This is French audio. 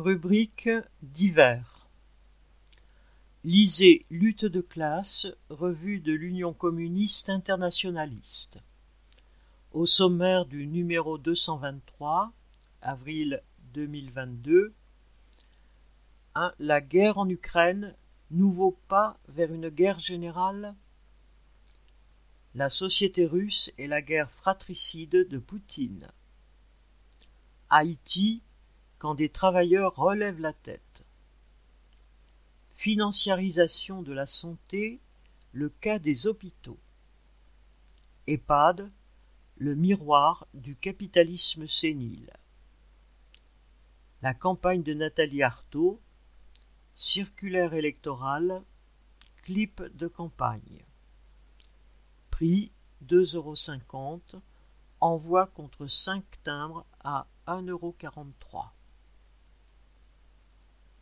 Rubrique divers. Lisez Lutte de classe, revue de l'Union communiste internationaliste. Au sommaire du numéro 223, avril 2022, 1. La guerre en Ukraine, nouveau pas vers une guerre générale La société russe et la guerre fratricide de Poutine. Haïti, quand des travailleurs relèvent la tête. Financiarisation de la santé, le cas des hôpitaux. EHPAD, le miroir du capitalisme sénile. La campagne de Nathalie Arthaud, circulaire électorale, clip de campagne. Prix 2,50 euros, envoi contre 5 timbres à 1,43 euros.